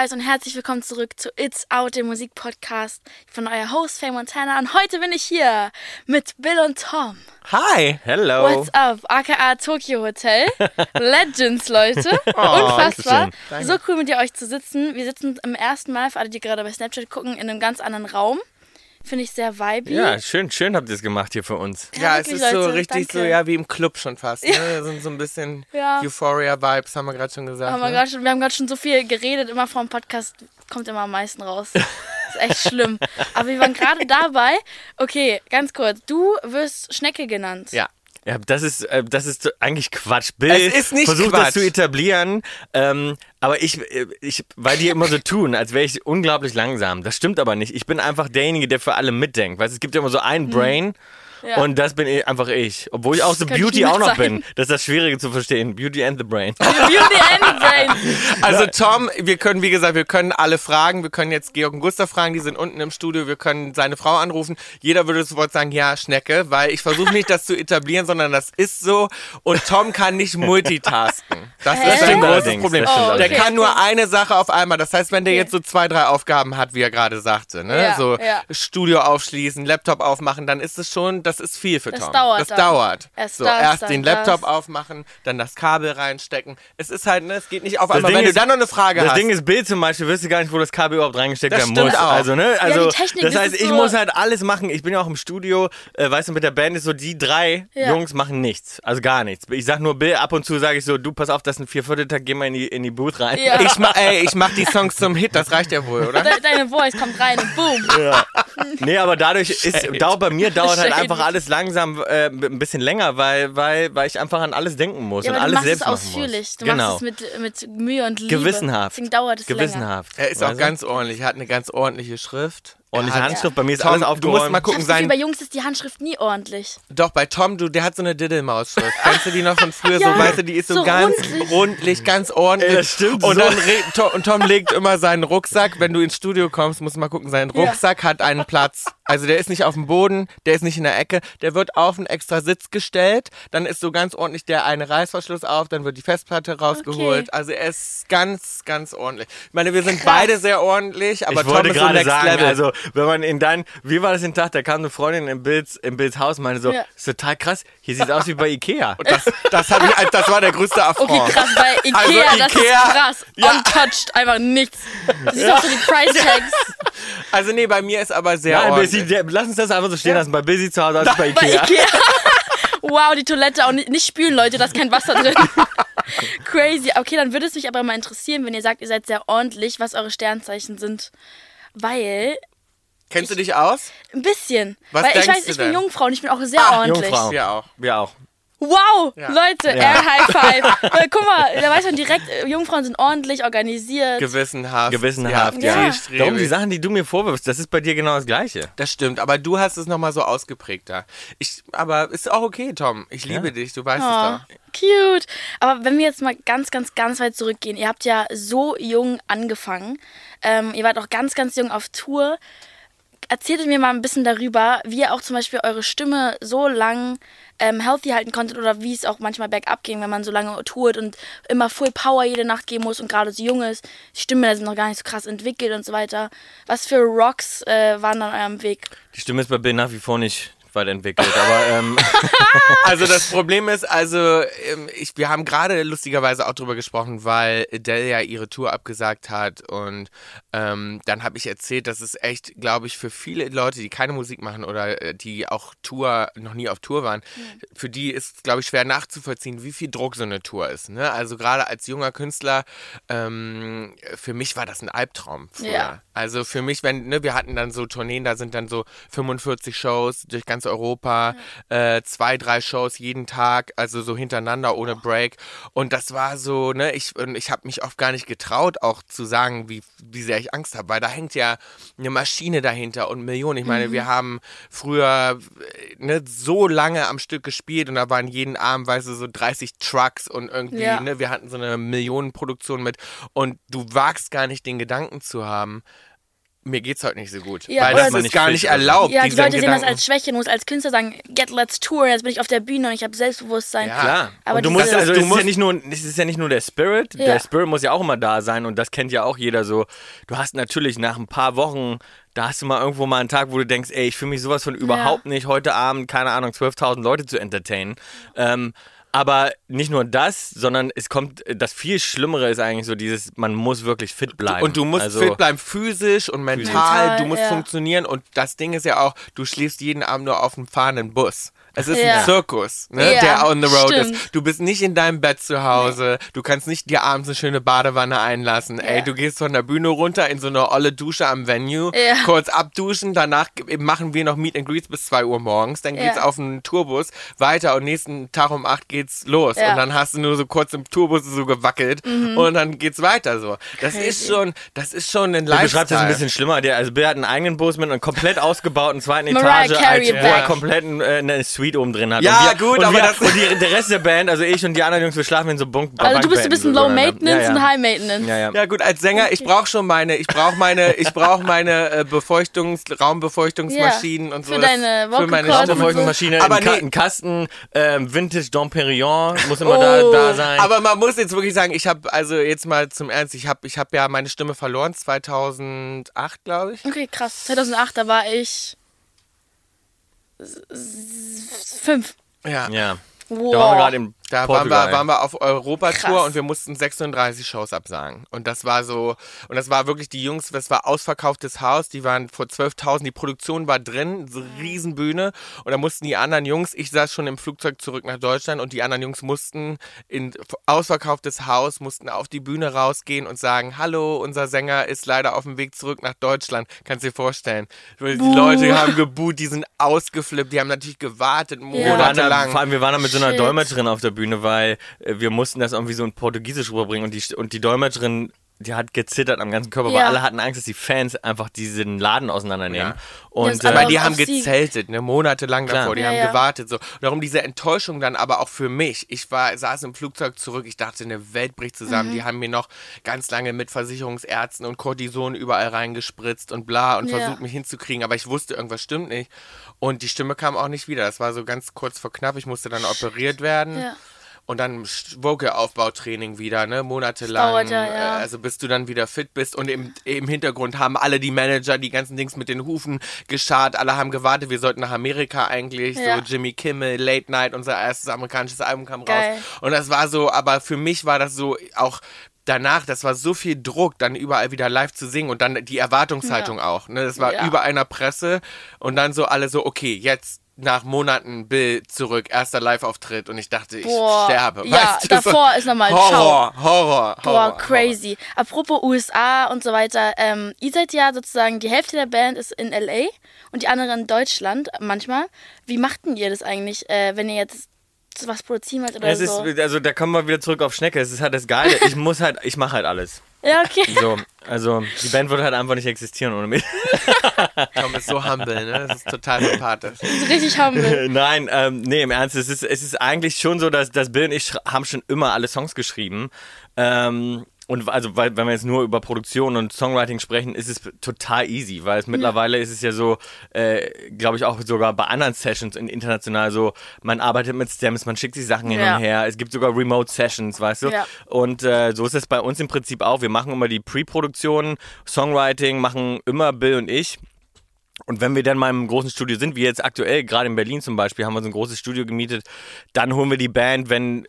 Guys und herzlich willkommen zurück zu It's Out, dem Musikpodcast von euer Host Faye Montana. Und heute bin ich hier mit Bill und Tom. Hi. Hello. What's up? aka Tokyo Hotel. Legends, Leute. Unfassbar. So cool mit ihr euch zu sitzen. Wir sitzen im ersten Mal, für alle, die gerade bei Snapchat gucken, in einem ganz anderen Raum. Finde ich sehr vibey. Ja, schön, schön habt ihr es gemacht hier für uns. Ja, Ja, es ist so Leute, richtig danke. so, ja, wie im Club schon fast. Ne? Da sind so ein bisschen Ja. Euphoria-Vibes, haben wir gerade schon gesagt. Haben wir, ne? grad schon, wir haben gerade schon so viel geredet, immer vor dem Podcast kommt immer am meisten raus. Das ist echt schlimm. Aber wir waren gerade dabei. Okay, ganz kurz. Du wirst Schnecke genannt. Ja. Ja, das ist, äh, das ist eigentlich Quatsch. Bill Es ist nicht versucht Quatsch. das zu etablieren, ähm, aber ich, äh, ich, weil die immer so tun, als wäre ich unglaublich langsam. Das stimmt aber nicht. Ich bin einfach derjenige, der für alle mitdenkt. Weißt, es gibt ja immer so ein Brain. Hm. Ja. Und das bin ich, einfach ich. Obwohl ich auch so könnte Beauty auch noch sein. bin. Das ist das Schwierige zu verstehen. Beauty and the Brain. Beauty and Brain. Also Tom, wir können, wie gesagt, wir können alle fragen. Wir können jetzt Georg und Gustav fragen, die sind unten im Studio. Wir können seine Frau anrufen. Jeder würde sofort sagen, ja, Schnecke, weil ich versuche nicht, das zu etablieren, sondern das ist so. Und Tom kann nicht multitasken. Das Hä? ist ein großes Problem. Oh, Der okay, kann nur eine Sache auf einmal. Das heißt, wenn der Okay. jetzt so zwei, drei Aufgaben hat, wie er gerade sagte, ne? Ja, so ja. Studio aufschließen, Laptop aufmachen, dann ist es schon, das ist viel für Das Tom. dauert das dann. dauert. Erst so, das, erst den Laptop das. aufmachen, dann das Kabel reinstecken. Es ist halt, ne, es geht nicht auf Das einmal. Ding Wenn ist- du dann noch eine Frage Das hast. Ding ist, Bild zum Beispiel, wirst du gar nicht, wo das Kabel überhaupt reingesteckt Das werden muss. auch. Also, ne? Also, die Technik, das das heißt, ich so- muss halt alles machen. Ich bin ja auch im Studio, äh, weißt du, mit der Band ist so, die drei Ja. Jungs machen nichts. Also gar nichts. Ich sag nur Bill, ab und zu sage ich so, du, pass auf, das ist ein Viervierteltag, geh mal in die, in die Booth rein. Ja. ich, ma ey, ich mach die Songs zum Hit, das reicht ja wohl, oder? De deine Voice kommt rein und boom. Nee, aber dadurch ist, dauert bei mir dauert halt einfach alles langsam äh, ein bisschen länger, weil, weil, weil ich einfach an alles denken muss Ja, und aber du alles machst es selbst machen ausführlich. muss. Du genau. machst es mit, mit Mühe und Liebe. Gewissenhaft. Deswegen dauert es länger. Gewissenhaft. Er ist auch weißt du? ganz ordentlich, er hat eine ganz ordentliche Schrift. Ordentliche hat- Handschrift, bei mir ist Tom, alles du aufgeräumt. musst mal Ich gucken, sein, bei Jungs ist die Handschrift nie ordentlich. Doch, bei Tom, du, der hat so eine Diddlemaus-Schrift. Kennst du die noch von früher? Ja, so, weißt du, die ist so, so ganz rundlich. rundlich, ganz ordentlich. Ey, das stimmt und so. dann re- Tom, und Tom legt immer seinen Rucksack, wenn du ins Studio kommst, musst du mal gucken, sein Rucksack hat einen Platz. Also der ist nicht auf dem Boden, der ist nicht in der Ecke, der wird auf einen extra Sitz gestellt, dann ist so ganz ordentlich der eine Reißverschluss auf, dann wird die Festplatte rausgeholt. Okay. Also er ist ganz, ganz ordentlich. Ich meine, wir sind Krass. beide sehr ordentlich, aber ich Tom wollte ist so gerade next sagen, level. also wenn man in dein, wie war das den Tag, da kam eine Freundin im Bilds, im Bilds Haus und meinte so, Ja. ist total krass, hier sieht es aus wie bei Ikea. Und das, das, ich, das war der größte Affront. Okay, krass, bei Ikea, Also das Ikea, ist krass. ja. Untouched, einfach nichts. Du siehst auch so die Price Tags. Also nee, bei mir ist aber sehr Ja, ordentlich. Busy, lass uns das einfach so stehen lassen. Bei Busy zu Hause aus wie bei Bei Ikea. Ikea. Wow, die Toilette auch nicht, nicht spülen, Leute, da ist kein Wasser drin. Crazy. Okay, dann würde es mich aber mal interessieren, wenn ihr sagt, ihr seid sehr ordentlich, was eure Sternzeichen sind. Weil, Kennst du dich aus? ein bisschen. Was weil ich weiß, du ich bin? Jungfrau und ich bin auch sehr Ah, ordentlich. Jungfrau. Wir auch. Wir auch. Wow, Ja. Leute, Air High Five. Guck mal, da weiß man direkt, äh, Jungfrauen sind ordentlich organisiert. Gewissenhaft. Gewissenhaft, Ja. ja. Darum die Sachen, die du mir vorwirfst, das ist bei dir genau das Gleiche. Das stimmt, aber du hast es nochmal so ausgeprägter. Ich, aber ist auch okay, Tom. Ich liebe Ja. dich, du weißt Oh, es doch. cute. Aber wenn wir jetzt mal ganz, ganz, ganz weit zurückgehen, ihr habt ja so jung angefangen. Ähm, ihr wart auch ganz, ganz jung auf Tour. Erzählt mir mal ein bisschen darüber, wie ihr auch zum Beispiel eure Stimme so lang ähm, healthy halten konntet oder wie es auch manchmal bergab ging, wenn man so lange tourt und immer Full Power jede Nacht geben muss und gerade so jung ist. Die Stimme sind noch gar nicht so krass entwickelt und so weiter. Was für Rocks äh, waren an eurem Weg? Die Stimme ist bei Bill nach wie vor nicht weiterentwickelt, aber ähm, Also das Problem ist, also ähm, ich, wir haben gerade lustigerweise auch drüber gesprochen, weil Adele ja ihre Tour abgesagt hat und ähm, dann habe ich erzählt, dass es echt, glaube ich, für viele Leute, die keine Musik machen oder äh, die auch Tour noch nie auf Tour waren, für die ist, glaube ich, schwer nachzuvollziehen, wie viel Druck so eine Tour ist. Ne? Also gerade als junger Künstler, ähm, für mich war das ein Albtraum früher. Ja. Also für mich, wenn, ne, wir hatten dann so Tourneen, da sind dann so 45 Shows durch ganz Europa, äh, zwei, drei Shows jeden Tag, also so hintereinander ohne Break. Und das war so, ne, ich, und ich habe mich oft gar nicht getraut, auch zu sagen, wie, wie sehr ich Angst habe, weil da hängt ja eine Maschine dahinter und Millionen. Ich meine, wir haben früher äh, ne, so lange am Stück gespielt und da waren jeden Abend, weißt du, so 30 Trucks und irgendwie, Ja. ne, wir hatten so eine Millionenproduktion mit und du wagst gar nicht den Gedanken zu haben, mir geht's heute nicht so gut. Ja, Weil das so- ist gar nicht erlaubt. Ja, die Leute sehen das als Schwäche. Du musst als Künstler sagen, get let's tour, jetzt bin ich auf der Bühne und ich habe Selbstbewusstsein. Ja. Klar. Aber und du musst, also du es ist ja musst- nicht nur, es ist ja nicht nur der Spirit, Ja. der Spirit muss ja auch immer da sein und das kennt ja auch jeder so. Du hast natürlich nach ein paar Wochen, da hast du mal irgendwo mal einen Tag, wo du denkst, ey, ich fühle mich sowas von überhaupt nicht, heute Abend, keine Ahnung, 12.000 Leute zu entertainen. Ähm, aber nicht nur das, sondern es kommt, das viel Schlimmere ist eigentlich so dieses, man muss wirklich fit bleiben. Und du musst also, fit bleiben, physisch und mental. Mental, du musst ja. funktionieren. Und das Ding ist ja auch, du schläfst jeden Abend nur auf einem fahrenden Bus. Es ist Ja. ein Zirkus, ne, Ja, der on the road stimmt. ist. Du bist nicht in deinem Bett zu Hause. Du kannst nicht dir abends eine schöne Badewanne einlassen. Ey, Ja. du gehst von der Bühne runter in so eine olle Dusche am Venue, Ja. kurz abduschen. Danach machen wir noch Meet and Greets bis 2 Uhr morgens. Dann Ja. geht's auf einen Tourbus weiter und nächsten Tag um 8 geht's los. Ja. Mhm. Und dann hast du nur so kurz im Tourbus so gewackelt und dann geht's weiter so. Das ist Crazy. schon, das ist schon ein Du beschreibst Lifestyle. das ein bisschen schlimmer. Der, also Bill hat einen eigenen Bus mit einem komplett ausgebauten zweiten Mariah Etage, Carey als, wo er komplett äh, eine Suite oben drin hat. Ja, und wir, gut, und aber wir, das- und die, der Rest der Band, also ich und die anderen Jungs, wir schlafen in so Bunk Also du bist ein bisschen so low übereinander. maintenance ja, und ja. high maintenance. Ja, ja. Ja gut, als Sänger, ich brauche schon meine, ich brauche meine, ich brauche meine äh, Befeuchtungs, Raumbefeuchtungsmaschinen Ja, und für so. deine für meine und so. Raumbefeuchtungsmaschine, Aber nee. ein Kasten, ähm, Vintage Dom Perignon muss immer Oh. da, da sein. Aber man muss jetzt wirklich sagen, ich habe also jetzt mal zum Ernst, ich habe ich habe ja meine Stimme verloren 2008, glaube ich. Okay, krass. 2008, da war ich fünf. Ja. ja. Wow. Da waren wir gerade im Da waren wir, waren wir auf Europatour und wir mussten 36 Shows absagen. Und das war so, und das war wirklich die Jungs, das war ausverkauftes Haus, die waren vor 12.000, die Produktion war drin, so Riesenbühne. Und da mussten die anderen Jungs, ich saß schon im Flugzeug zurück nach Deutschland und die anderen Jungs mussten in ausverkauftes Haus, mussten auf die Bühne rausgehen und sagen, hallo, unser Sänger ist leider auf dem Weg zurück nach Deutschland. Kannst dir vorstellen. Die Leute haben geboot, die sind ausgeflippt, die haben natürlich gewartet, Ja. Monatelang. vor allem, wir waren da mit so einer Shit. Dolmetscherin auf der Bühne, weil äh, wir mussten das irgendwie so in Portugiesisch rüberbringen und die, und die Dolmetscherin, die hat gezittert am ganzen Körper, weil Ja. alle hatten Angst, dass die Fans einfach diesen Laden auseinandernehmen. Ja. Und äh, die haben gezeltet, ne, monatelang Klar. davor, die Ja, haben ja. gewartet so. Darum diese Enttäuschung dann aber auch für mich. Ich war saß im Flugzeug zurück, ich dachte, eine Welt bricht zusammen. Mhm. Die haben mir noch ganz lange mit Versicherungsärzten und Cortison überall reingespritzt und bla und Ja. versucht mich hinzukriegen, aber ich wusste, irgendwas stimmt nicht. Und die Stimme kam auch nicht wieder. Das war so ganz kurz vor knapp, ich musste dann operiert werden. Ja. Und dann Vocal-Aufbautraining wieder, ne, monatelang. dauert ja, ja. äh, Also bis du dann wieder fit bist. Und im, im Hintergrund haben alle die Manager die ganzen Dings mit den Hufen geschart. Alle haben gewartet, wir sollten nach Amerika eigentlich. Ja. So Jimmy Kimmel, Late Night, unser erstes amerikanisches Album kam Geil. raus. Und das war so, aber für mich war das so auch danach, das war so viel Druck, dann überall wieder live zu singen und dann die Erwartungshaltung auch. Ne? Das war Ja. über einer Presse und dann so alle so, okay, jetzt nach Monaten Bill zurück, erster Live-Auftritt und ich dachte, ich Boah. sterbe. Ja, weißt du, so davor ist nochmal Horror, Horror, Boah, Horror. crazy. Apropos USA und so weiter, ähm, ihr seid ja sozusagen, die Hälfte der Band ist in LA und die andere in Deutschland manchmal. Wie machten ihr das eigentlich, äh, wenn ihr jetzt was produzieren wollt oder es so? ist, also da kommen wir wieder zurück auf Schnecke. Es ist halt das Geile. Ich muss halt, ich mache halt alles. ja, okay. So, also die Band würde halt einfach nicht existieren ohne mich. Tom ist so humble, ne? Das ist total sympathisch. Richtig humble. Nein, ähm, nee, im Ernst, es ist, es ist eigentlich schon so, dass, dass Bill und ich haben schon immer alle Songs geschrieben. Ähm, und also, weil, wenn wir jetzt nur über Produktion und Songwriting sprechen, ist es total easy, weil es mittlerweile ist es ja so, äh, glaube ich auch sogar bei anderen Sessions in, international so, man arbeitet mit Stems, man schickt sich Sachen hin Ja. und her, es gibt sogar Remote Sessions, weißt du? Ja. Und äh, so ist es bei uns im Prinzip auch. Wir machen immer die Pre-Produktion, Songwriting, machen immer Bill und ich. Und wenn wir dann mal im großen Studio sind, wie jetzt aktuell, gerade in Berlin zum Beispiel, haben wir so ein großes Studio gemietet, dann holen wir die Band, wenn,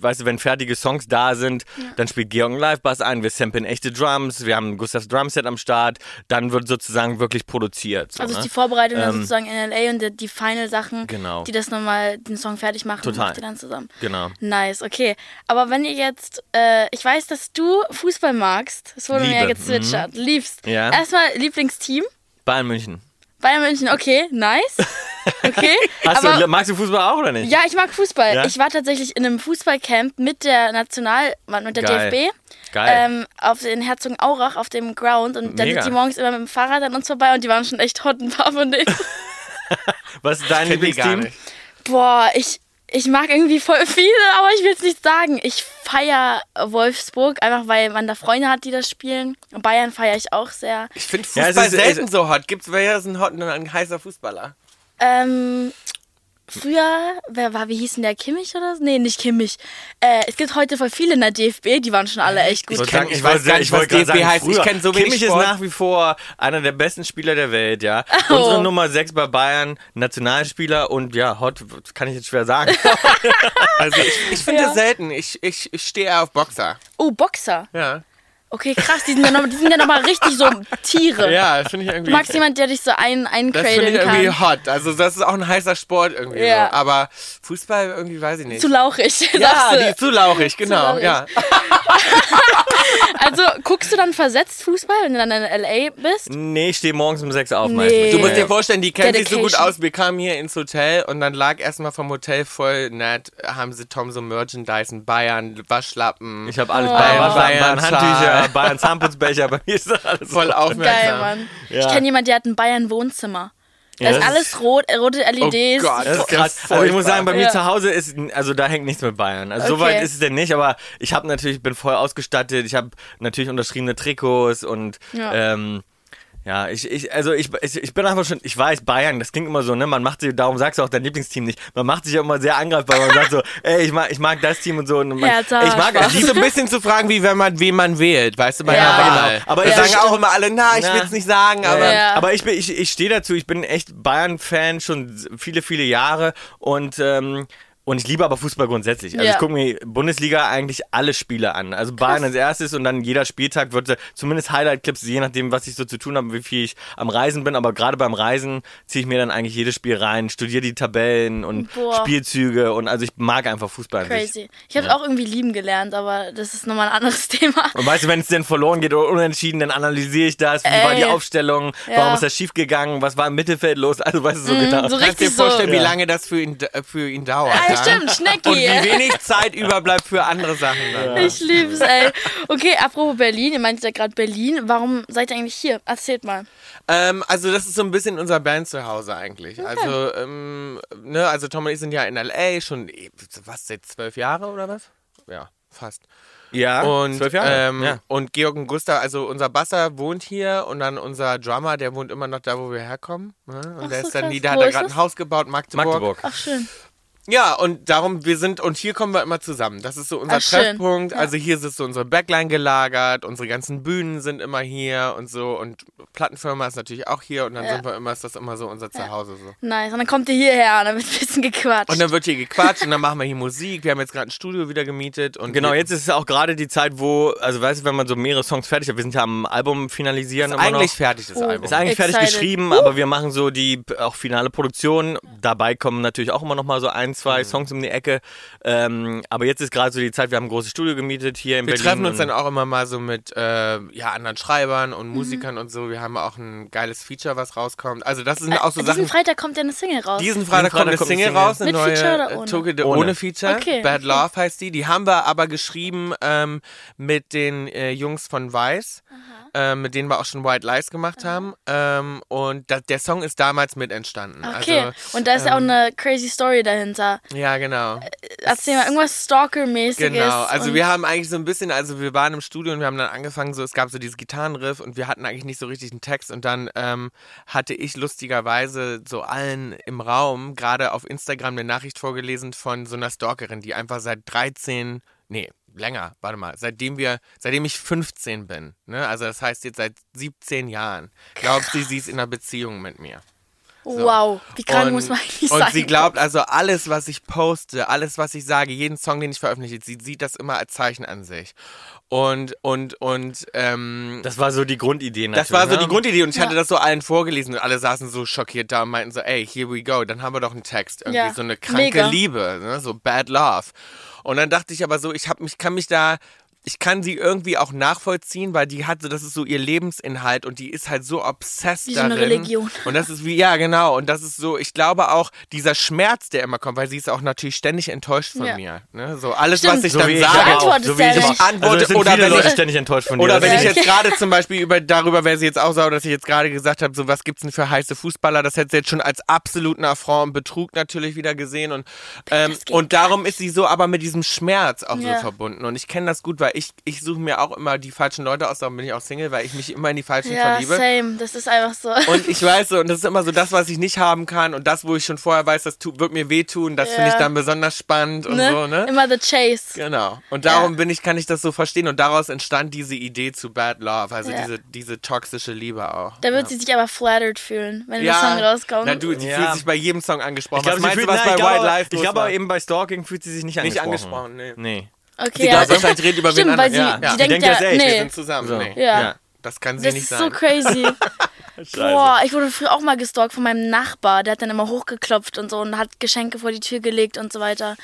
weißt du, wenn fertige Songs da sind, dann spielt Georg einen Live-Bass ein, wir samplen echte Drums, wir haben Gustavs Drumset am Start, dann wird sozusagen wirklich produziert. So, Also ist ne? die Vorbereitung dann Ähm, sozusagen in LA und die, die Final-Sachen, Genau. die das nochmal den Song fertig machen, Total. macht ihr dann zusammen. Genau. Nice, okay. Aber wenn ihr jetzt, äh, ich weiß, dass du Fußball magst, das wurde mir ja gezwitschert, liebst. Ja. Erstmal Lieblingsteam, Bayern München. Bayern München, okay, nice. Okay. Hast aber, du, magst du Fußball auch oder nicht? ja, ich mag Fußball. Ja? Ich war tatsächlich in einem Fußballcamp mit der National, mit der Geil. DFB. Geil. Ähm, auf den Herzogenaurach auf dem Ground und dann Mega. sind die morgens immer mit dem Fahrrad an uns vorbei und die waren schon echt hot, ein paar von denen. Was ist dein Lieblingsteam? Boah, ich, Ich mag irgendwie voll viele, aber ich will es nicht sagen. Ich feiere Wolfsburg, einfach weil man da Freunde hat, die das spielen. Bayern feiere ich auch sehr. Ich finde Ja, Fußball es ist- selten so hot. Gibt's wer ist ein hot und ein heißer Fußballer? Ähm, früher, wer war, wie hieß denn der Kimmich oder so? Nee, nicht Kimmich. Äh, es gibt heute voll viele in der DFB, die waren schon alle echt gut. Ich wollte kenn- sagen, ich wollte weiß gar sagen- nicht, ich was DFB sagen, heißt. Ich früher, kenn so wenig Kimmich ist Sport. nach wie vor einer der besten Spieler der Welt, ja. Oh. Unsere Nummer 6 bei Bayern, Nationalspieler und ja, hot, kann ich jetzt schwer sagen. Also ich, ich finde Ja. das selten. Ich, ich, ich stehe eher auf Boxer. Oh, Boxer. Ja. Okay, krass, die sind ja nochmal noch, mal richtig so Tiere. Ja, finde ich irgendwie. Du magst jemanden, der dich so ein, das finde ich irgendwie kann. hot. Also das ist auch ein heißer Sport irgendwie Ja. so. Aber Fußball irgendwie weiß ich nicht. Zu lauchig, ja, die ist zu lauchig, genau. lauchig. Ja. Also guckst du dann versetzt Fußball, wenn du dann in L.A. bist? nee, ich stehe morgens um 6 auf Nee. meistens. Du musst dir vorstellen, die kennt sich so gut aus. Wir kamen hier ins Hotel und dann lag erstmal vom Hotel voll nett, haben sie Tom so Merchandise, in Bayern, Waschlappen. Ich habe alles Oh. Bayern, Bayern, Bayern Bayern Handtücher, Bayern Zahnputzbecher, bei mir ist das alles voll Geil, aufmerksam. Mann. Ja. Ich kenne jemanden, der hat ein Bayern-Wohnzimmer. Da Ja, ist das alles rot, äh, rote LEDs. Oh Gott. Das ist krass. Also ich muss sagen, bei mir Ja. zu Hause ist, also da hängt nichts mit Bayern. Also so Okay. weit ist es denn nicht, aber ich habe natürlich, bin voll ausgestattet. Ich habe natürlich unterschriebene Trikots und Ja. ähm, ja, ich, ich, also ich, ich, ich bin einfach schon, ich weiß, Bayern, das klingt immer so, ne, man macht sich, darum sagst du auch dein Lieblingsteam nicht, man macht sich ja immer sehr angreifbar, man sagt so, ey, ich mag, ich mag das Team und so. Und man, Hertha, ich mag. Die so ein bisschen zu fragen, wie wenn man, wen man wählt, weißt du, bei Ja. einer Wahl. Genau. Aber wir ja, sagen auch immer alle, na, ich Na. will es nicht sagen, aber Ja. Aber ich, bin- ich, ich stehe dazu, ich bin echt Bayern-Fan schon viele, viele Jahre und, ähm, und ich liebe aber Fußball grundsätzlich. Also Ja. ich gucke mir Bundesliga eigentlich alle Spiele an. Also Bayern als erstes und dann jeder Spieltag wird zumindest Highlight-Clips, je nachdem, was ich so zu tun habe, wie viel ich am Reisen bin. Aber gerade beim Reisen ziehe ich mir dann eigentlich jedes Spiel rein, studiere die Tabellen und Boah. Spielzüge und also ich mag einfach Fußball. an sich. Crazy. Ich habe auch irgendwie lieben gelernt, aber das ist nochmal ein anderes Thema. Und weißt du, wenn es denn verloren geht oder unentschieden, dann analysiere ich das. Wie war die Ey. Aufstellung? Ja. Warum ist das schief gegangen? Was war im Mittelfeld los? Also, weißt du, so genau. so kannst dir richtig so. vorstellen, wie Ja. lange das für ihn, für ihn dauert. Ja, ja? stimmt, Schnecki. Und wie wenig Zeit überbleibt für andere Sachen dann. Ich lieb's, ey. Okay, apropos Berlin, ihr meint ja gerade Berlin. Warum seid ihr eigentlich hier? Erzählt mal. Ähm, also das ist so ein bisschen unser Band zu Hause eigentlich. Also, ähm, ne, also Tom und ich sind ja in L.A. schon, eh, was, seit zwölf Jahre oder was? Ja, fast. Ja, Und, zwölf Jahre. Ähm, ja. und Georg und Gustav, also unser Basser wohnt hier und dann unser Drummer, der wohnt immer noch da, wo wir herkommen. Ne? Und Ach der so, ist dann krass. nie, der Wo hat da gerade ein Haus gebaut, Magdeburg. Magdeburg. Ach, schön. Ja, und darum, wir sind, und hier kommen wir immer zusammen. Das ist so unser Ach. Treffpunkt. Ja. Also hier ist so unsere Backline gelagert, unsere ganzen Bühnen sind immer hier und so. Und Plattenfirma ist natürlich auch hier und dann Ja. sind wir immer, ist das immer so unser Zuhause so. Nice. Und dann kommt ihr hierher und dann wird ein bisschen gequatscht. Und dann wird hier gequatscht und dann machen wir hier Musik. Wir haben jetzt gerade ein Studio wieder gemietet und Genau, jetzt ist es auch gerade die Zeit, wo, also weißt du, wenn man so mehrere Songs fertig hat, wir sind ja am Album finalisieren ist immer eigentlich noch. fertig das Oh. Album. Ist eigentlich fertig Excited. geschrieben, aber wir machen so die auch finale Produktion. Dabei kommen natürlich auch immer noch mal so ein, zwei Mhm. Songs um die Ecke. Ähm, aber jetzt ist gerade so die Zeit, wir haben ein großes Studio gemietet hier in Wir Berlin. treffen uns dann auch immer mal so mit äh, ja, anderen Schreibern Mhm. und Musikern und so. Wir haben auch ein geiles Feature, was rauskommt. Also das sind Äh, auch so diesen Sachen. Freitag kommt ja eine Single raus. Diesen Freitag, Freitag kommt eine Single Single. raus, eine Mit neue Feature oder äh, ohne? Ohne. ohne Feature. Okay, Bad okay. Love heißt die. Die haben wir aber geschrieben ähm, mit den äh, Jungs von Vice, äh, mit denen wir auch schon White Lies gemacht haben. Ähm, und da, der Song ist damals mit entstanden. Okay. Also, und da ist ja auch eine crazy Story dahinter. ja, genau. Erzähl mal, irgendwas Stalker-mäßiges. Genau, also wir haben eigentlich so ein bisschen, also wir waren im Studio und wir haben dann angefangen, so es gab so dieses Gitarrenriff und wir hatten eigentlich nicht so richtig einen Text und dann ähm, hatte ich lustigerweise so allen im Raum gerade auf Instagram eine Nachricht vorgelesen von so einer Stalkerin, die einfach seit 13, nee, länger, warte mal, seitdem wir, seitdem ich 15 bin, ne, also das heißt jetzt seit 17 Jahren, glaubt sie, sie ist in einer Beziehung mit mir. Wow, wie krank Und- muss man eigentlich Und sein? sie glaubt also alles, was ich poste, alles, was ich sage, jeden Song, den ich veröffentliche, sie sieht das immer als Zeichen an sich. Und, und, und, ähm, Das war so die Grundidee. das war so natürlich, die ne? Grundidee und ich Ja. hatte das so allen vorgelesen und alle saßen so schockiert da und meinten so, ey, here we go, dann haben wir doch einen Text, irgendwie Ja, so eine kranke mega. Liebe, ne? so bad love. Und dann dachte ich aber so, ich hab mich, kann mich da, ich kann sie irgendwie auch nachvollziehen, weil die hat so, das ist so ihr Lebensinhalt und die ist halt so obsessed Wie so eine darin. Religion. Und das ist wie, ja, genau. Und das ist so, ich glaube auch, dieser Schmerz, der immer kommt, weil sie ist auch natürlich ständig enttäuscht von Ja. mir. Ne? So alles, Stimmt. was ich So dann sage. auch. So wie ja ich auch. Antworte also es oder viele wenn Leute ich- ständig enttäuscht von dir. Oder wenn ich jetzt gerade zum Beispiel über darüber wäre sie jetzt auch sauer, dass ich jetzt gerade gesagt habe, so was gibt's denn für heiße Fußballer? Das hätte sie jetzt schon als absoluten Affront und Betrug natürlich wieder gesehen und ähm, und darum ist sie so aber mit diesem Schmerz auch Ja. so verbunden und ich kenne das gut, weil ich ich suche mir auch immer die falschen Leute aus, darum bin ich auch Single, weil ich mich immer in die falschen Ja, verliebe. same. Das ist einfach so. Und ich weiß so, und das ist immer so das, was ich nicht haben kann und das, wo ich schon vorher weiß, das tut, wird mir wehtun, das finde ich Ja. dann besonders spannend und ne? so, ne? Immer the chase. Genau. Und darum Ja. bin ich, kann ich das so verstehen. Und daraus entstand diese Idee zu Bad Love, also Ja. diese, diese toxische Liebe auch. Da wird ja. sie sich aber flattered fühlen, wenn der Song rauskommt. Na du, sie Ja. fühlt sich bei jedem Song angesprochen. Ich glaube, was meinst fühlt, du, was nein, bei White Life ich glaube, eben bei Stalking fühlt sie sich nicht Nicht angesprochen. angesprochen, nee. Nee. Okay, Sie ja. glaubt wahrscheinlich, redet über wen Stimmt, weil sie, anderen. Ja. sie Die denkt denkt ja, ja selbst, Wir nee. sind zusammen. So. Nee. Ja. Das kann sie Das nicht ist sein. so crazy. Scheiße. Boah, ich wurde früher auch mal gestalkt von meinem Nachbar. Der hat dann immer hochgeklopft und so und hat Geschenke vor die Tür gelegt und so weiter.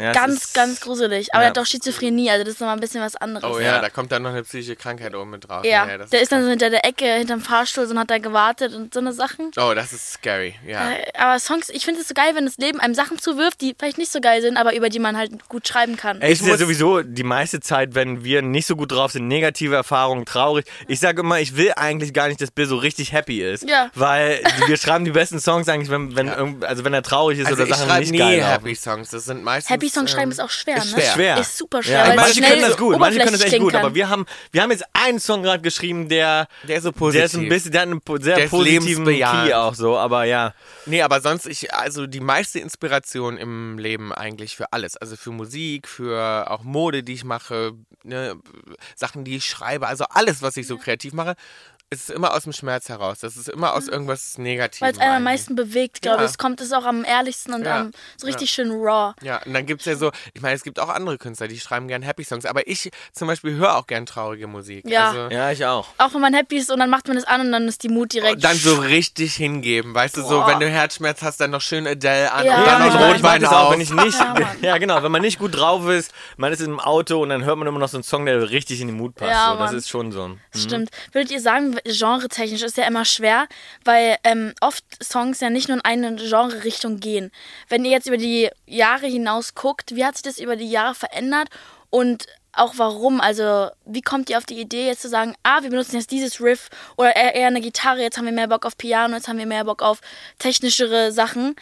Ja, ganz, ist- ganz gruselig. Aber Ja. er hat auch Schizophrenie, also das ist nochmal ein bisschen was anderes. Oh ja, da kommt dann noch eine psychische Krankheit oben mit drauf. Ja, der ist dann so hinter der Ecke, hinterm Fahrstuhl und hat da gewartet und so eine Sachen. Oh, das ist scary, ja. Äh, Aber Songs, ich finde es so geil, wenn das Leben einem Sachen zuwirft, die vielleicht nicht so geil sind, aber über die man halt gut schreiben kann. Ey, es ist ja sowieso die meiste Zeit, wenn wir nicht so gut drauf sind, negative Erfahrungen, traurig. Ich sage immer, ich will eigentlich gar nicht, dass Bill so richtig happy ist. Ja. Weil wir schreiben die besten Songs eigentlich, wenn, wenn, Ja. irgend- also wenn er traurig ist Also oder Sachen nicht nie geil. Happy Songs. Das sind meistens. Happy Song schreiben ähm, ist auch schwer, ist ne? schwer. Ist super schwer, Ja, manche können das gut, manche können das echt gut, aber wir haben, wir haben jetzt einen Song gerade geschrieben, der, Der ist so der positiv. ist ein bisschen, der hat einen sehr Der positiven. Key auch so, aber ja. Nee, aber sonst, ich, also die meiste Inspiration im Leben eigentlich für alles. Also für Musik, für auch Mode, die ich mache, ne, Sachen, die ich schreibe, also alles, was ich so kreativ mache, ist immer aus dem Schmerz heraus. Das ist immer aus irgendwas Negativem. Weil es einen am meisten bewegt, glaube Ja. ich. Es kommt es auch am ehrlichsten und Ja. am so richtig schön raw. Ja, und dann gibt es ja so, ich meine, es gibt auch andere Künstler, die schreiben gern Happy Songs, aber ich zum Beispiel höre auch gern traurige Musik. Ja. Also, Ja, ich auch. Auch wenn man happy ist und dann macht man es an und dann ist die Mut direkt. dann so richtig hingeben, weißt du, so, wenn du Herzschmerz hast, dann noch schön Adele an Ja, und Ja, dann noch mag Rotwein das auch, auf. wenn ich nicht, Ja, ja genau, wenn man nicht gut drauf ist, man ist im Auto und dann hört man immer noch so einen Song, der richtig in den Mut passt. Ja, so. Das ist schon so. Das Stimmt. Würdet ihr sagen, genretechnisch ist ja immer schwer, weil ähm, oft Songs ja nicht nur in eine Genre-Richtung gehen. Wenn ihr jetzt über die Jahre hinaus guckt, wie hat sich das über die Jahre verändert und auch warum? Also, wie kommt ihr auf die Idee, jetzt zu sagen, ah, wir benutzen jetzt dieses Riff oder eher, eine Gitarre, jetzt haben wir mehr Bock auf Piano, jetzt haben wir mehr Bock auf technischere Sachen.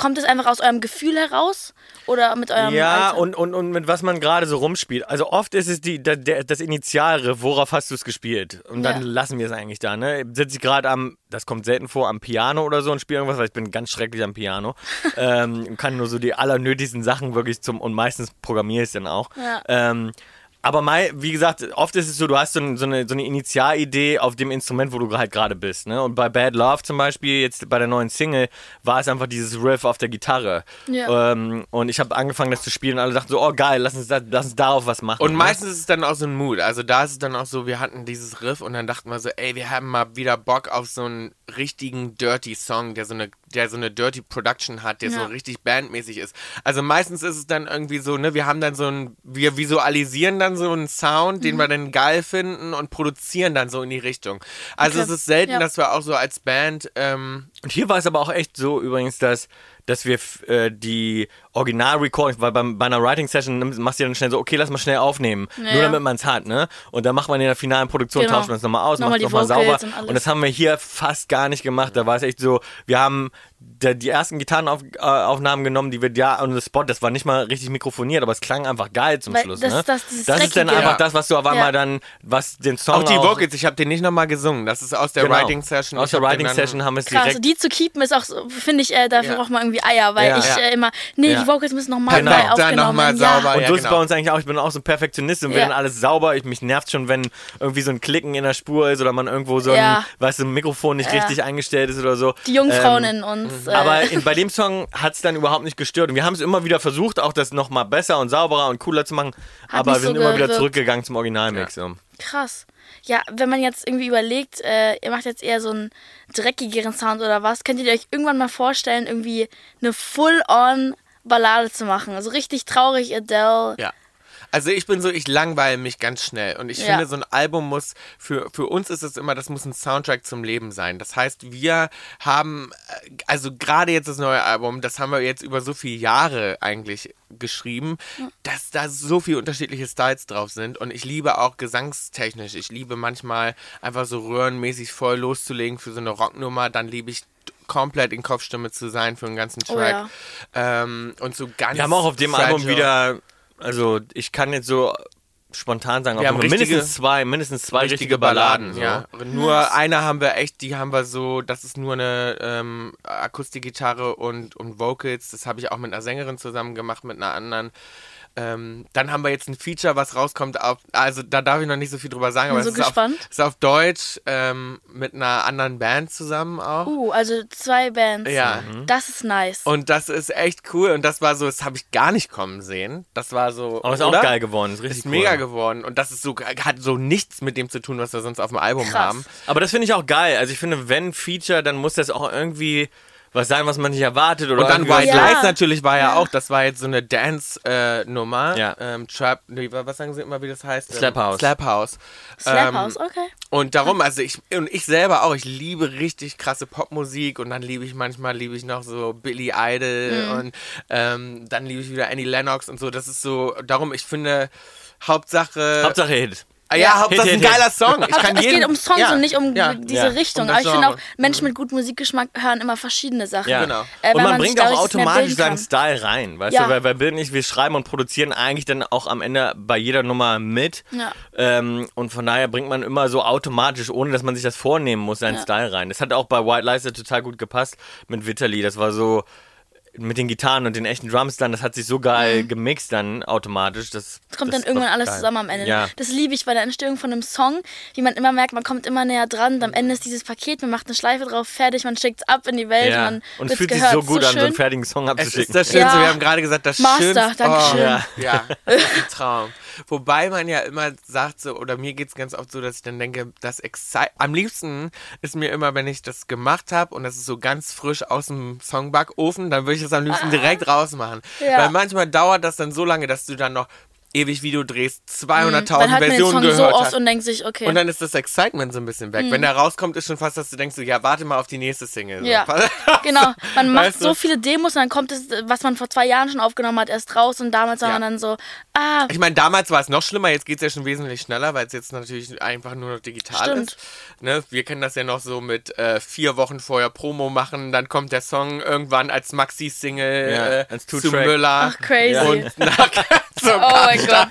Kommt es einfach aus eurem Gefühl heraus oder mit eurem Ja, Alter? und, und, und mit was man gerade so rumspielt. Also oft ist es die, der, der, das Initialriff, worauf hast du es gespielt? Und dann Ja. lassen wir es eigentlich da. Ne? Sitze ich gerade am, das kommt selten vor, am Piano oder so und spiele irgendwas, weil ich bin ganz schrecklich am Piano. ähm, kann nur so die allernötigsten Sachen wirklich zum, und meistens programmiere ich es dann auch. Ja. Ähm, aber mei, wie gesagt, oft ist es so, du hast so, so, eine, so eine Initialidee auf dem Instrument, wo du halt gerade bist. Ne? Und bei Bad Love zum Beispiel, jetzt bei der neuen Single, war es einfach dieses Riff auf der Gitarre. Ja. Ähm, und ich habe angefangen, das zu spielen und alle dachten so, oh geil, lass uns, da, lass uns darauf was machen. Und ne? meistens ist es dann auch so ein Mood. Also da ist es dann auch so, wir hatten dieses Riff und dann dachten wir so, ey, wir haben mal wieder Bock auf so einen richtigen Dirty Song, der so eine, der so eine Dirty Production hat, der Ja. so richtig bandmäßig ist. Also meistens ist es dann irgendwie so, ne, wir haben dann so ein, wir visualisieren dann so einen Sound, Mhm. den wir dann geil finden und produzieren dann so in die Richtung. Also Okay. es ist selten, Ja. dass wir auch so als Band, ähm, Und hier war es aber auch echt so übrigens, dass, dass wir äh, die Original-Recordings, weil beim, bei einer Writing-Session machst du dann schnell so, okay, lass mal schnell aufnehmen. Ja. Nur damit man es hat, ne? Und dann macht man in der finalen Produktion, Genau. tauscht man es nochmal aus, macht die nochmal sauber. und. Und das haben wir hier fast gar nicht gemacht. Da war es echt so, wir haben der, die ersten Gitarrenaufnahmen genommen, die wir ja on the spot, das war nicht mal richtig mikrofoniert, aber es klang einfach geil zum Weil Schluss. das- ne? das- dieses das ist dann Dreckige. einfach Ja. das, was du auf einmal Ja. dann, was den Song auch die Vocals, ich habe den nicht nochmal gesungen. Das ist aus der Genau. Writing Session. Aus der Writing Session haben wir es direkt also die zu keepen ist auch so, finde ich, äh, dafür Ja. braucht man irgendwie Eier, weil Ja. ich Ja. äh, immer, nee, Ja. die Vocals müssen nochmal Genau. Dann aufgenommen noch mal werden. Ja. sauber. Und ja, so ist es genau. bei uns eigentlich auch. Ich bin auch so ein Perfektionist und will Ja. dann alles sauber. Ich, mich nervt schon, wenn irgendwie so ein Klicken in der Spur ist oder man irgendwo so ein, Ja. weißt du, ein Mikrofon nicht Ja. richtig eingestellt ist oder so. Die Jungfrauen Ähm, in uns. Äh, aber in, bei dem Song hat es dann überhaupt nicht gestört. Und wir haben es immer wieder versucht, auch das nochmal besser und sauberer und cooler zu machen. aber wir so sind immer wieder zurückgegangen zum Originalmix. So. krass. Ja, wenn man jetzt irgendwie überlegt, äh, ihr macht jetzt eher so einen dreckigeren Sound oder was, könnt ihr euch irgendwann mal vorstellen, irgendwie eine Full-on Ballade zu machen? Also richtig traurig Adele. Ja. Also ich bin so, ich langweile mich ganz schnell. Und ich Ja. finde, so ein Album muss, für, für uns ist es immer, das muss ein Soundtrack zum Leben sein. Das heißt, wir haben, äh, also gerade jetzt das neue Album, das haben wir jetzt über so viele Jahre eigentlich geschrieben, dass da so viele unterschiedliche Styles drauf sind. Und ich liebe auch gesangstechnisch. Ich liebe manchmal einfach so röhrenmäßig voll loszulegen für so eine Rocknummer. Dann liebe ich komplett in Kopfstimme zu sein für einen ganzen Oh Track. ja. ähm, und so ganz Wir haben auch auf dem. Album wieder, also ich kann jetzt so spontan sagen, Wir auf haben mindestens zwei, mindestens zwei richtige, richtige Balladen. Balladen, so. ja. Nur eine haben wir echt, die haben wir so, das ist nur eine ähm, Akustikgitarre und, und Vocals. Das habe ich auch mit einer Sängerin zusammen gemacht, mit einer anderen. Ähm, dann haben wir jetzt ein Feature, was rauskommt. Auf, also da darf ich noch nicht so viel drüber sagen, Bin aber so es ist auf, gespannt. ist auf Deutsch ähm, mit einer anderen Band zusammen auch. Uh, also zwei Bands. Ja. Das ist nice. Und das ist echt cool und das war so, das habe ich gar nicht kommen sehen. Das war so. Aber ist auch oder? geil geworden, ist richtig Ist cool. mega geworden und das ist so, hat so nichts mit dem zu tun, was wir sonst auf dem Album Krass. haben. Aber das finde ich auch geil. Also ich finde, wenn Feature, dann muss das auch irgendwie was sein, was man nicht erwartet. Oder Und dann White Ja. Lies natürlich war ja, auch, das war jetzt so eine Dance-Nummer. Ja. Ähm, Trap, nee, was sagen sie immer, wie das heißt? Slap Ähm, House. Slap House. Slap Ähm, House, okay. Und darum, also ich, und ich selber auch, ich liebe richtig krasse Popmusik und dann liebe ich manchmal, liebe ich noch so Billy Idol Mhm. und ähm, dann liebe ich wieder Annie Lennox und so. Das ist so, darum, ich finde, Hauptsache. Hauptsache Hit. Ah, ja, Ja. Hauptsache Hit, ein geiler Song. Ich kann es jeden, geht um Songs ja, und nicht um ja. diese Ja, Richtung. um Aber ich finde auch. Menschen mit gutem Musikgeschmack hören immer verschiedene Sachen. Ja. Genau. Äh, und man, sich bringt auch automatisch seinen. Style rein, weißt Ja. du, weil, weil Bill und ich, wir schreiben und produzieren eigentlich dann auch am Ende bei jeder Nummer mit. Ja. Ähm, und von daher bringt man immer so automatisch, ohne dass man sich das vornehmen muss, seinen Ja. Style rein. Das hat auch bei White Lies ja total gut gepasst mit Vitali. Das war so mit den Gitarren und den echten Drums dann, das hat sich so geil gemixt dann automatisch. Das Es kommt das dann irgendwann alles geil. zusammen am Ende. Ja. Das liebe ich bei der Entstehung von einem Song, wie man immer merkt, man kommt immer näher dran und am Ende ist dieses Paket, man macht eine Schleife drauf, fertig, man schickt es ab in die Welt, Ja. man Und es fühlt sich gehört. so gut an, so einen schön. fertigen Song Es abzuschicken. ist das Schönste, Ja. wir haben gerade gesagt, das Master, Schönste. Dankeschön. Oh, ja, ja, das ist ein Traum. Wobei man ja immer sagt, so, oder mir geht es ganz oft so, dass ich dann denke, das Exci am liebsten ist mir immer, wenn ich das gemacht habe und das ist so ganz frisch aus dem Songbackofen, dann würde ich das am liebsten direkt rausmachen. Ah. Ja. Weil manchmal dauert das dann so lange, dass du dann noch ewig Video drehst, 200.000 Dann hört man den Versionen gehört so oft hast. und denkt sich, okay. Und dann ist das Excitement so ein bisschen weg. Wenn der rauskommt, ist schon fast, dass du denkst, so, ja, warte mal auf die nächste Single. Ja, genau. Man macht Weißt du? so viele Demos und dann kommt es, was man vor zwei Jahren schon aufgenommen hat, erst raus und damals war Ja. man dann so, ah, Ich meine, damals war es noch schlimmer, jetzt geht es ja schon wesentlich schneller, weil es jetzt natürlich einfach nur noch digital Stimmt. ist. Ne? Wir kennen das ja noch so mit äh, vier Wochen vorher Promo machen, dann kommt der Song irgendwann als Maxi-Single Ja, äh, als zu. Müller. ach crazy. Und nach, so oh mein Gott.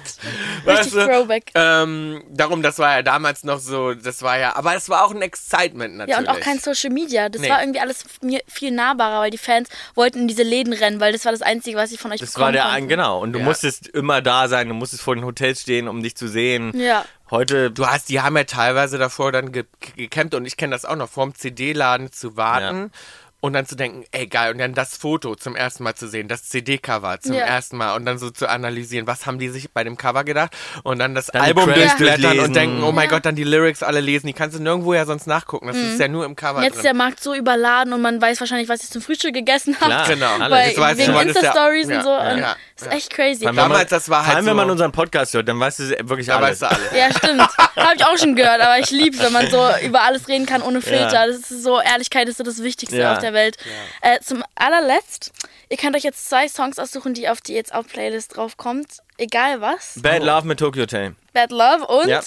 Weißt Richtig du? Throwback. Ähm, darum, das war ja damals noch so, das war ja, aber es war auch ein Excitement natürlich. Ja, und auch kein Social Media. Das Nee. war irgendwie alles mir viel nahbarer, weil die Fans wollten in diese Läden rennen, weil das war das Einzige, was sie von euch Das bekommen war der konnten. ein, genau. Und du Ja. musstest immer da sein, du musstest vor den Hotels stehen, um dich zu sehen. Ja. Heute, Du hast, die haben ja teilweise davor dann ge gecampt und ich kenne das auch noch, vorm CD-Laden zu warten und dann zu denken, ey geil, und dann das Foto zum ersten Mal zu sehen, das CD-Cover zum Ja. ersten Mal und dann so zu analysieren, was haben die sich bei dem Cover gedacht und dann das Dann Album durchblättern durchlesen. und denken, oh mein Ja. Gott, dann die Lyrics alle lesen, die kannst du nirgendwo ja sonst nachgucken, das ist ja nur im Cover Jetzt ist der Markt so überladen und man weiß wahrscheinlich, was ich zum Frühstück gegessen habe. Genau. alles. Weil Jetzt weißt du, wegen Insta-Stories Ja, und so. ja, und ja, ist ja. echt crazy. Vor allem, Damals, wenn man, das war halt Vor allem, wenn so- man unseren Podcast hört, dann weißt du wirklich da alles. weißt du alles. Ja, stimmt. Habe ich auch schon gehört, aber ich liebe es, wenn man so über alles reden kann ohne Filter. Ja. Das ist so, Ehrlichkeit ist so das Wichtigste Ja. auf der Welt. Äh, zum allerletzt, ihr könnt euch jetzt zwei Songs aussuchen, die auf die jetzt auf Playlist draufkommt. Egal was. Bad Love mit Tokyo Hotel. Bad Love und Ja.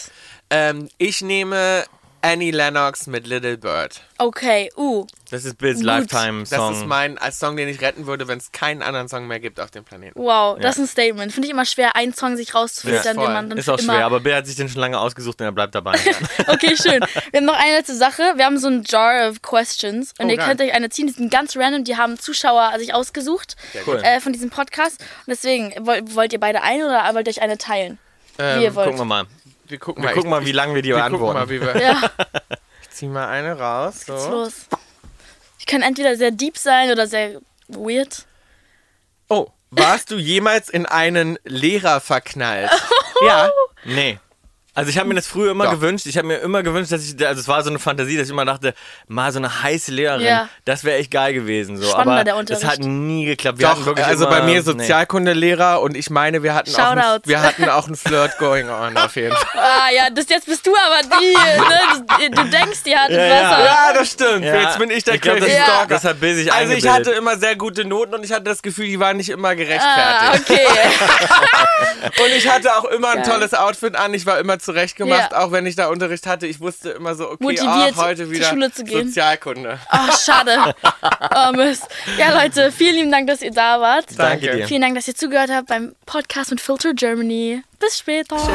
Ähm, ich nehme Annie Lennox mit Little Bird. okay, uh. Das ist Bills Gut. Lifetime Das ist mein als Song, den ich retten würde, wenn es keinen anderen Song mehr gibt auf dem Planeten. Wow, das ist ein Statement. Finde ich immer schwer, einen Song sich rauszufiltern, Ja, den man dann ist auch immer schwer, aber Bill hat sich den schon lange ausgesucht und er bleibt dabei. Okay, schön. Wir haben noch eine letzte Sache. Wir haben so ein Jar of Questions und Oh, ihr geil. könnt euch eine ziehen. Die sind ganz random. Die haben Zuschauer sich ausgesucht Cool. äh, von diesem Podcast. Und deswegen, wollt, wollt ihr beide eine oder wollt ihr euch eine teilen? Ähm, Wie ihr wollt. Gucken wir mal. Wir gucken Wir mal, gucken ich, mal, wie lange wir die wir gucken beantworten. mal, wie wir. Ja, Ich zieh mal eine raus. was So. los? Die können entweder sehr deep sein oder sehr weird. Oh, warst du jemals in einen Lehrer verknallt? ja. Nee. Also ich habe mir das früher immer Doch. gewünscht. Ich habe mir immer gewünscht, dass ich, also es war so eine Fantasie, dass ich immer dachte, mal so eine heiße Lehrerin, Ja. das wäre echt geil gewesen. So. Spannender, Aber der das Unterricht. hat nie geklappt. Wir Doch, wirklich also immer, bei mir nee. Sozialkundelehrer und ich meine, wir hatten, auch ein, Shoutouts. wir hatten auch ein Flirt going on auf jeden Fall. Ah ja, das jetzt bist du aber die, ne? Du, denkst, die hat Ja, Wasser. Ja, das stimmt. Ja. Jetzt bin ich der Ich glaub, crazy das- Stalker. das hat Bill sich Also ich hatte immer sehr gute Noten und ich hatte das Gefühl, die waren nicht immer Ah, gerechtfertigt. okay. Und ich hatte auch immer ein tolles Outfit an. Ich war immer zurecht gemacht, ja. auch wenn ich da Unterricht hatte. Ich wusste immer so, okay, Motiviert, oh, heute wieder Schule zu gehen. Sozialkunde. Oh, schade. oh, Mist. Ja, Leute, vielen lieben Dank, dass ihr da wart. Danke dir. Vielen Dank, dass ihr zugehört habt beim Podcast mit Filter Germany. Bis später. Schön,